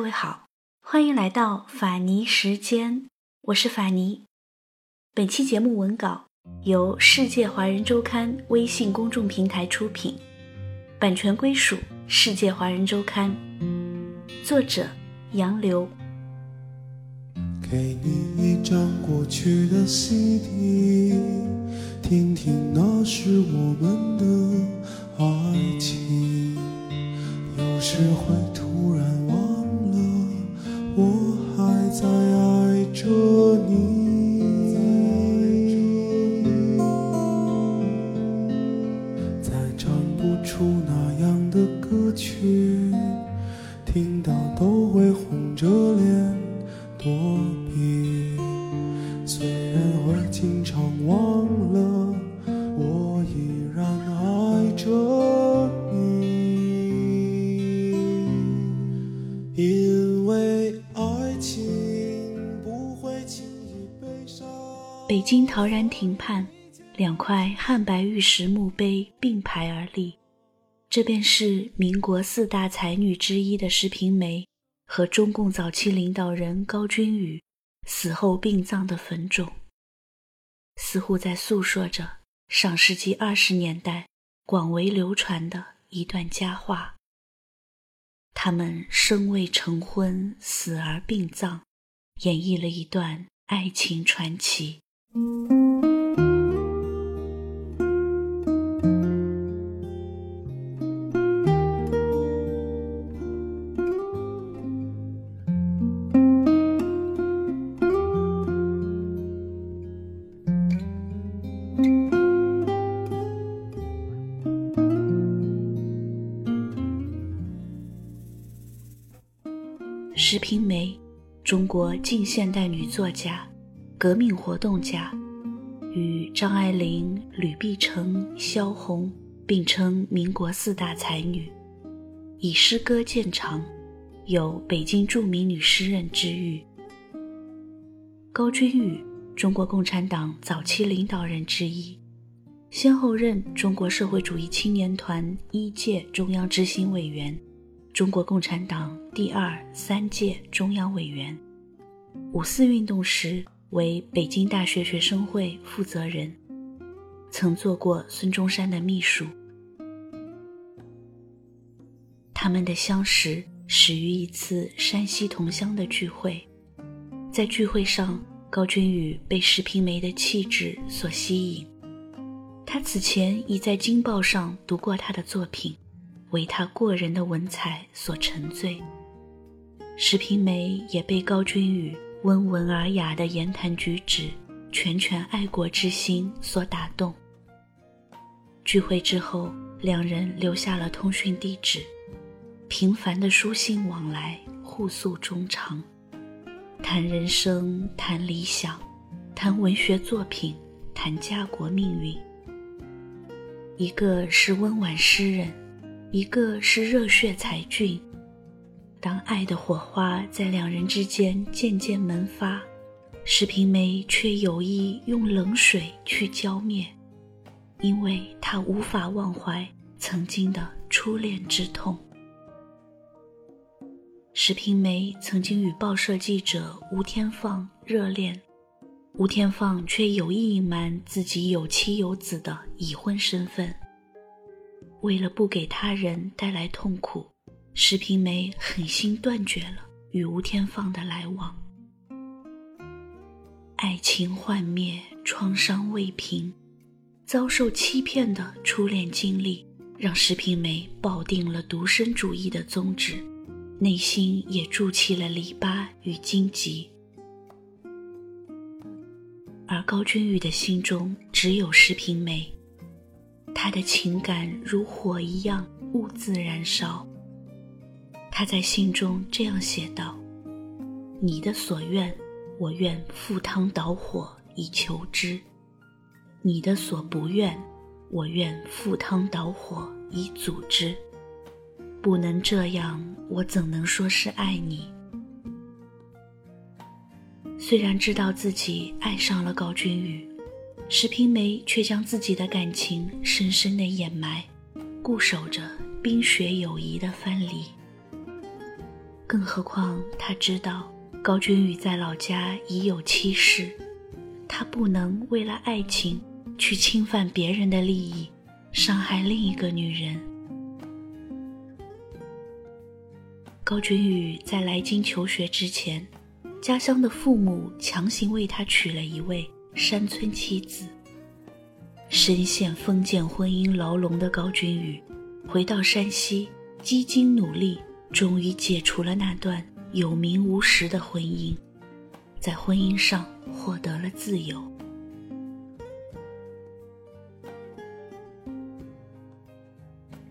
各位好，欢迎来到法尼时间，我是法尼。本期节目文稿由世界华人周刊微信公众平台出品，版权归属世界华人周刊，作者杨流。给你一张过去的 CD，听听那是我们的爱情，有时会突然。我还在爱着你，亭畔，两块汉白玉石墓碑并排而立，这便是民国四大才女之一的石平梅和中共早期领导人高君宇死后殡葬的坟冢，似乎在诉说着上世纪二十年代广为流传的一段佳话。他们生未成婚，死而殡葬，演绎了一段爱情传奇。国近现代女作家、革命活动家，与张爱玲、吕碧城、萧红并称民国四大才女，以诗歌见长，有北京著名女诗人之誉。高君宇，中国共产党早期领导人之一，先后任中国社会主义青年团一届中央执行委员。中国共产党第二、三届中央委员，五四运动时为北京大学学生会负责人，曾做过孙中山的秘书。他们的相识始于一次山西同乡的聚会，在聚会上，高君宇被石平梅的气质所吸引，他此前已在《京报》上读过她的作品。为他过人的文采所沉醉，石平梅也被高君宇温文尔雅的言谈举止、拳拳爱国之心所打动。聚会之后，两人留下了通讯地址，频繁的书信往来，互诉衷肠，谈人生，谈理想，谈文学作品，谈家国命运。一个是温婉诗人。一个是热血才俊，当爱的火花在两人之间渐渐萌发，石平梅却有意用冷水去浇灭，因为她无法忘怀曾经的初恋之痛。石平梅曾经与报社记者吴天放热恋，吴天放却有意隐瞒自己有妻有子的已婚身份。为了不给他人带来痛苦，石平梅狠心断绝了与吴天放的来往。爱情幻灭，创伤未平，遭受欺骗的初恋经历，让石平梅抱定了独身主义的宗旨，内心也筑起了篱笆与荆棘。而高君宇的心中只有石平梅。他的情感如火一样兀自燃烧。他在信中这样写道：“你的所愿，我愿赴汤蹈火以求之；你的所不愿，我愿赴汤蹈火以阻之。不能这样，我怎能说是爱你？”虽然知道自己爱上了高君宇。石平梅却将自己的感情深深的掩埋，固守着冰雪友谊的藩篱。更何况他知道高君宇在老家已有妻室，他不能为了爱情去侵犯别人的利益，伤害另一个女人。高君宇在来京求学之前，家乡的父母强行为他娶了一位山村妻子。深陷封建婚姻牢笼的高君宇，回到山西，积极努力，终于解除了那段有名无实的婚姻，在婚姻上获得了自由。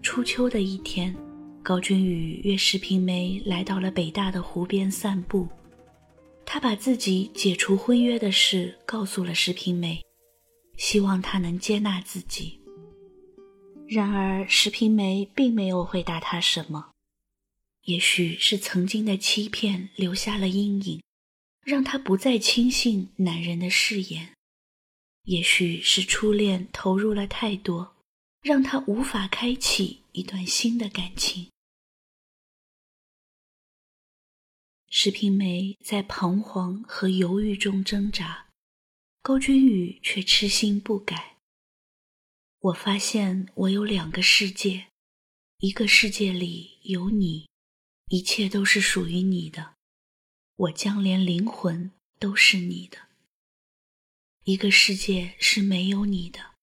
初秋的一天。高君宇约石平梅来到了北大的湖边散步，他把自己解除婚约的事告诉了石平梅，希望她能接纳自己。然而石平梅并没有回答他什么，也许是曾经的欺骗留下了阴影，让他不再轻信男人的誓言；也许是初恋投入了太多，让他无法开启一段新的感情。石平梅在彷徨和犹豫中挣扎，高君宇却痴心不改。我发现我有两个世界，一个世界里有你，一切都是属于你的，我将连灵魂都是你的；一个世界是没有你的，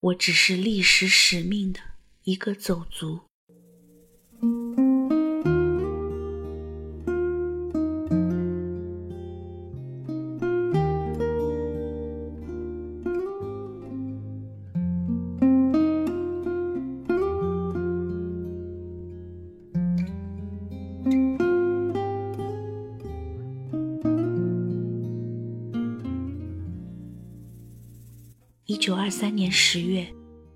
我只是历史使命的一个走卒。九二三年十月，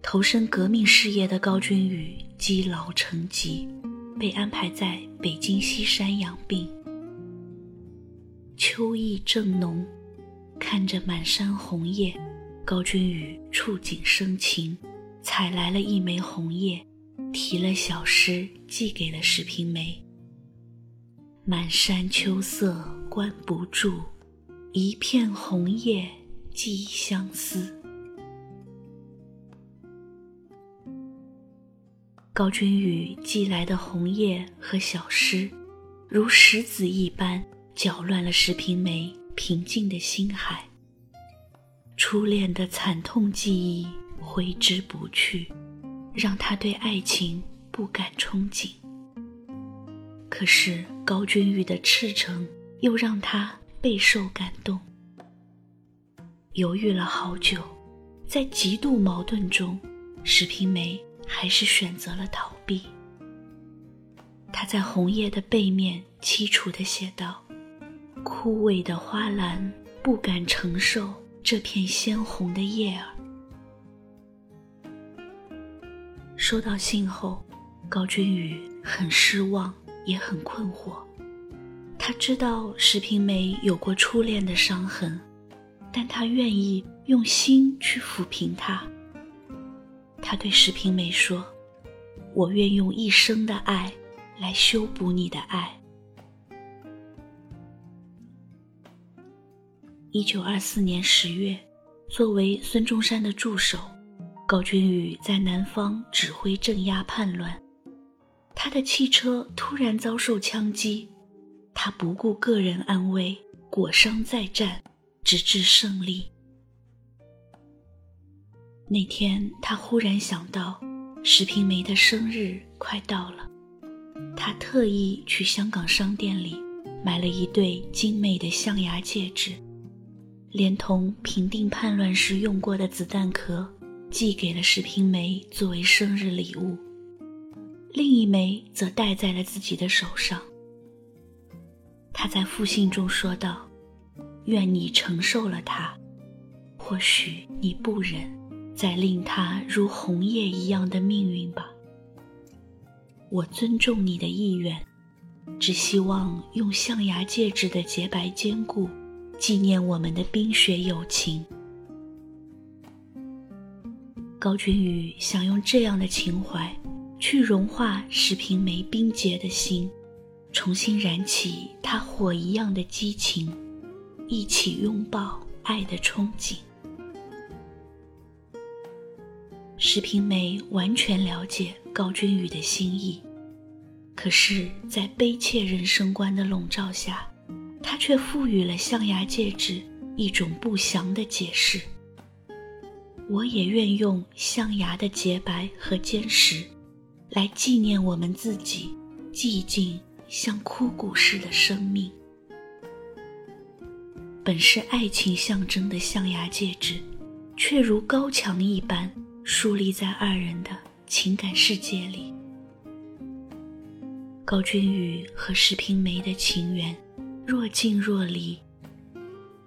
投身革命事业的高君宇积劳成疾，被安排在北京西山养病。秋意正浓，看着满山红叶，高君宇触景生情，采来了一枚红叶，题了小诗寄给了石平梅。满山秋色关不住，一片红叶寄相思。高君宇寄来的红叶和小诗，如石子一般搅乱了石平梅平静的心海。初恋的惨痛记忆挥之不去，让他对爱情不敢憧憬。可是高君宇的赤诚又让他备受感动。犹豫了好久，在极度矛盾中，石平梅。还是选择了逃避。他在红叶的背面凄楚地写道：“枯萎的花篮不敢承受这片鲜红的叶儿。”收到信后，高君宇很失望，也很困惑。他知道石平梅有过初恋的伤痕，但他愿意用心去抚平它。他对石平梅说：“我愿用一生的爱来修补你的爱。”一九二四年十月，作为孙中山的助手，高君宇在南方指挥镇压叛乱。他的汽车突然遭受枪击，他不顾个人安危，裹伤再战，直至胜利。那天，他忽然想到，石平梅的生日快到了，他特意去香港商店里买了一对精美的象牙戒指，连同平定叛乱时用过的子弹壳，寄给了石平梅作为生日礼物。另一枚则戴在了自己的手上。他在复信中说道：“愿你承受了它，或许你不忍。”再令他如红叶一样的命运吧。我尊重你的意愿，只希望用象牙戒指的洁白坚固，纪念我们的冰雪友情。高君宇想用这样的情怀，去融化石平梅冰洁的心，重新燃起他火一样的激情，一起拥抱爱的憧憬。石平梅完全了解高君宇的心意，可是，在悲切人生观的笼罩下，他却赋予了象牙戒指一种不祥的解释。我也愿用象牙的洁白和坚实，来纪念我们自己寂静像枯骨似的生命。本是爱情象征的象牙戒指，却如高墙一般。树立在二人的情感世界里。高君宇和石平梅的情缘若近若离，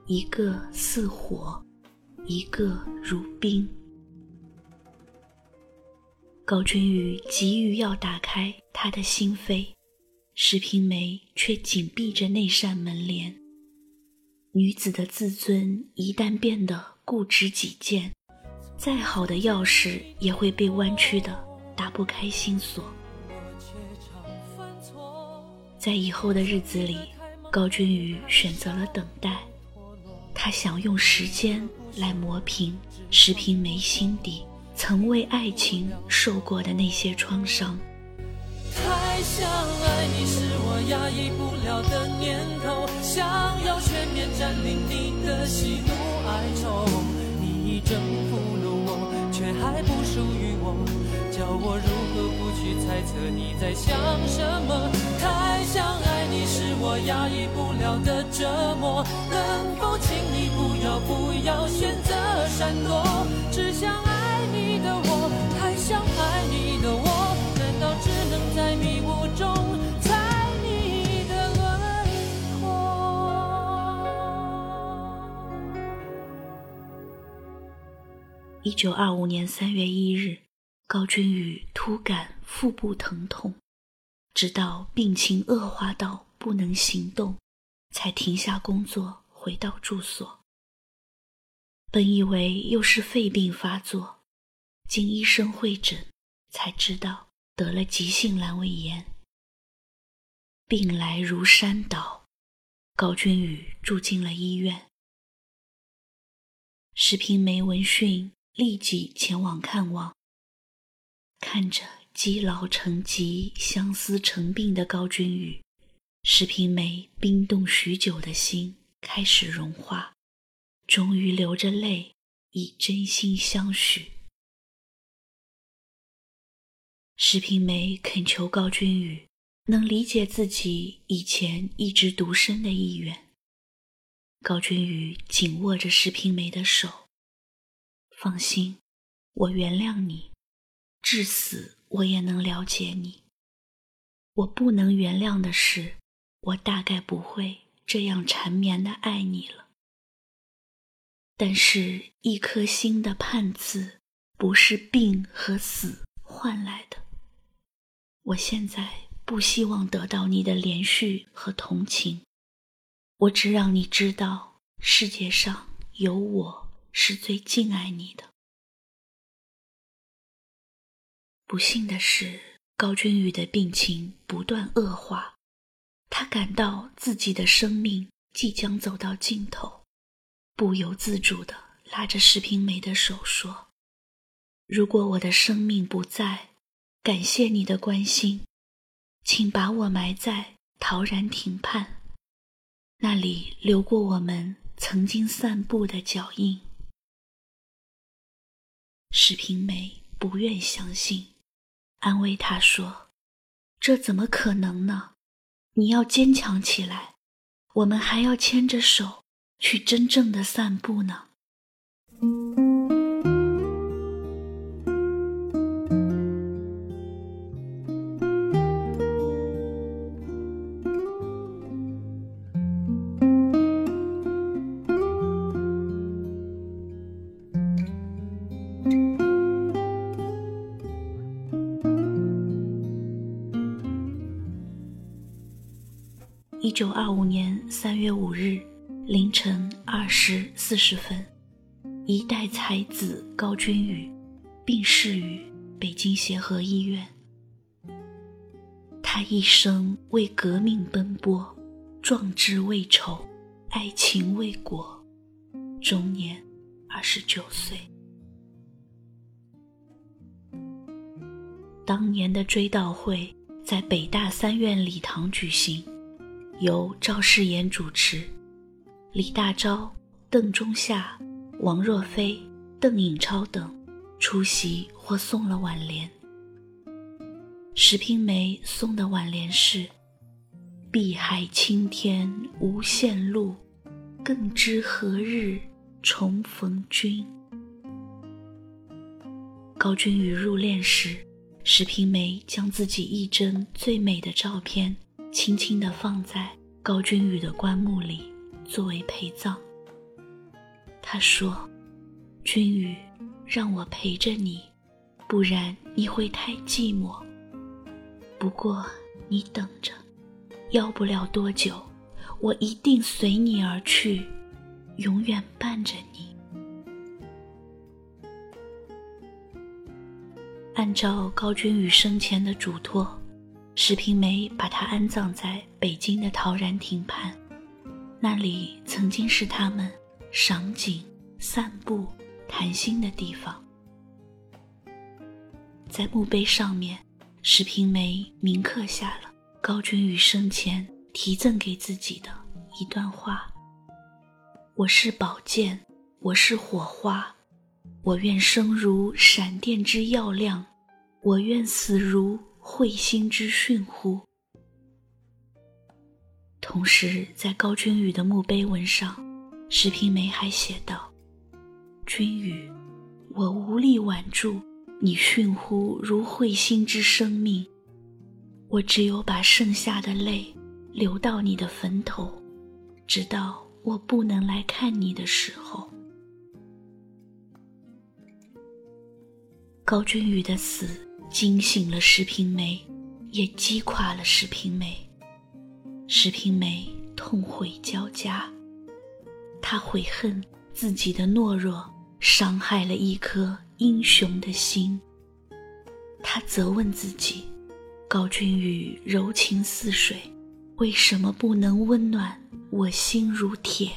一个似火，一个如冰。高君宇急于要打开他的心扉，石平梅却紧闭着那扇门帘。女子的自尊一旦变得固执己见。再好的钥匙也会被弯曲的打不开心锁。在以后的日子里，高君宇选择了等待，他想用时间来磨平石平梅心底曾为爱情受过的那些创伤。太想爱你是我压抑不了的念头，想要全面占领你的喜怒哀愁，你已征服了。却还不属于我，叫我如何不去猜测你在想什么？太想爱你是我压抑不了的折磨，能否请你不要不要选择闪躲？只想爱你的我，太想爱你的我，难道只能在迷雾中？一九二五年三月一日，高君宇突感腹部疼痛，直到病情恶化到不能行动，才停下工作，回到住所。本以为又是肺病发作，经医生会诊，才知道得了急性阑尾炎。病来如山倒，高君宇住进了医院。石平梅闻讯。立即前往看望。看着积劳成疾、相思成病的高君宇，石平梅冰冻许久的心开始融化，终于流着泪，以真心相许。石平梅恳求高君宇能理解自己以前一直独身的意愿。高君宇紧握着石平梅的手。放心，我原谅你，至死我也能了解你。我不能原谅的是，我大概不会这样缠绵的爱你了。但是，一颗心的判词，不是病和死换来的。我现在不希望得到你的连续和同情，我只让你知道，世界上有我。是最敬爱你的。不幸的是，高君宇的病情不断恶化，他感到自己的生命即将走到尽头，不由自主的拉着石平梅的手说：“如果我的生命不在，感谢你的关心，请把我埋在陶然亭畔，那里留过我们曾经散步的脚印。”史平梅不愿相信，安慰他说：“这怎么可能呢？你要坚强起来，我们还要牵着手去真正的散步呢。”一九二五年三月五日凌晨二时四十分，一代才子高君宇病逝于北京协和医院。他一生为革命奔波，壮志未酬，爱情未果，终年二十九岁。当年的追悼会在北大三院礼堂举行，由赵世炎主持，李大钊、邓中夏、王若飞、邓颖超等出席或送了挽联。石平梅送的挽联是：“碧海青天无限路，更知何日重逢君。”高君宇入殓时，石平梅将自己一帧最美的照片轻轻地放在高君宇的棺木里，作为陪葬。他说：“君宇，让我陪着你，不然你会太寂寞。”不过，你等着，要不了多久，我一定随你而去，永远伴着你。按照高君宇生前的嘱托，石平梅把他安葬在北京的陶然亭畔，那里曾经是他们赏景、散步、谈心的地方。在墓碑上面。石平梅铭刻下了高君宇生前提赠给自己的一段话：“我是宝剑，我是火花，我愿生如闪电之耀亮，我愿死如彗星之迅乎。”同时，在高君宇的墓碑文上，石平梅还写道：“君宇，我无力挽住。”你逊乎如彗星之生命，我只有把剩下的泪流到你的坟头，直到我不能来看你的时候。高君宇的死惊醒了石平梅，也击垮了石平梅。石平梅痛悔交加，她悔恨自己的懦弱伤害了一颗。英雄的心，他责问自己：高君宇柔情似水，为什么不能温暖我心如铁？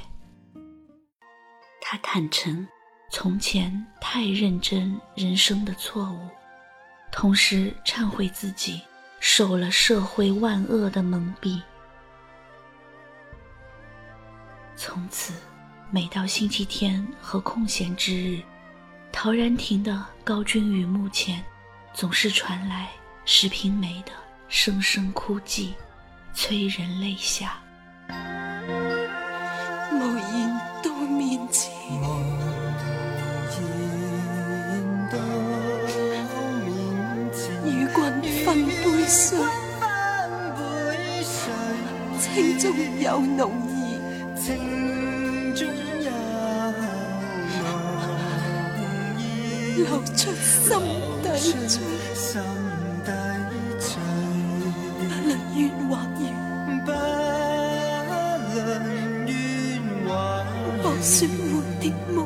他坦诚从前太认真人生的错误，同时忏悔自己受了社会万恶的蒙蔽。从此，每到星期天和空闲之日。陶然亭的高君宇墓前，总是传来石平梅的声声哭泣，催人泪下。情。中有浓意。流出心底醉，不论怨或怨，莫说蝴蝶梦，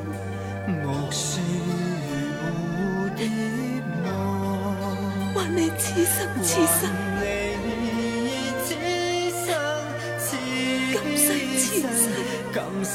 还你此生此世，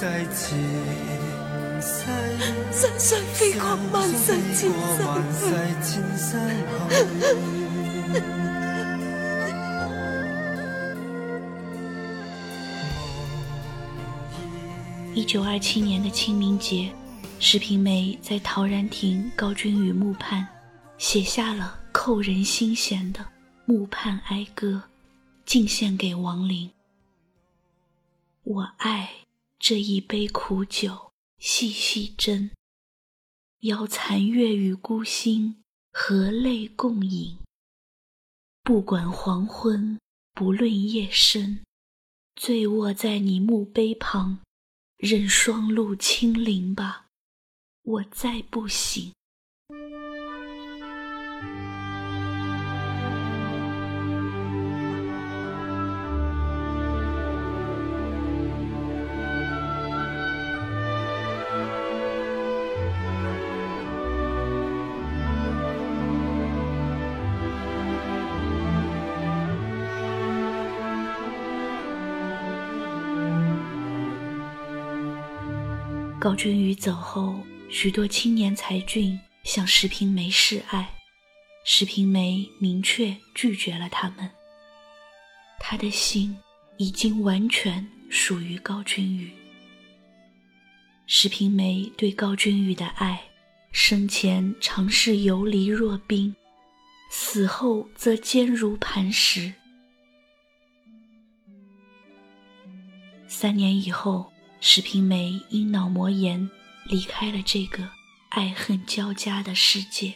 一九二七年的清明节，石平梅在陶然亭高君宇墓畔，写下了扣人心弦的墓畔哀歌，敬献给亡灵。我爱这一杯苦酒。细细斟，邀残月与孤星，和泪共饮。不管黄昏，不论夜深，醉卧在你墓碑旁，任霜露清零吧，我再不醒。高君宇走后，许多青年才俊向石平梅示爱，石平梅明确拒绝了他们。他的心已经完全属于高君宇。石平梅对高君宇的爱，生前常是游离若冰，死后则坚如磐石。三年以后，石平梅因脑膜炎离开了这个爱恨交加的世界，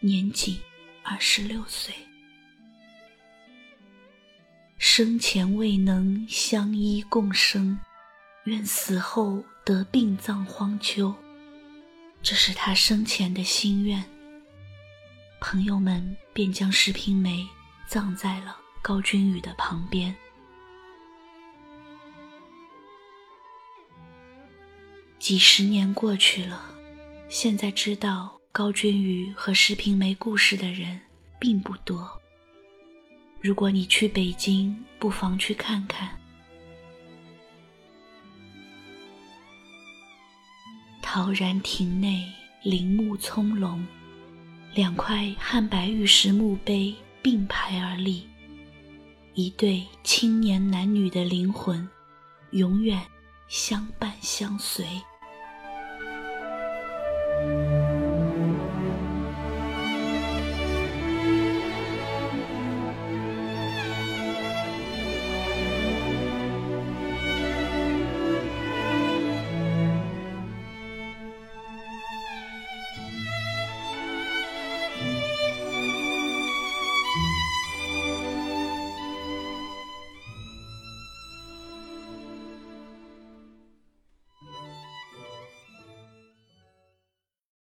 年仅二十六岁。生前未能相依共生，愿死后得病葬荒丘。这是他生前的心愿。朋友们便将石平梅葬在了高君宇的旁边。几十年过去了，现在知道高君宇和石平梅故事的人并不多。如果你去北京，不妨去看看。陶然亭内林木葱茏，两块汉白玉石墓碑并排而立，一对青年男女的灵魂，永远相伴相随。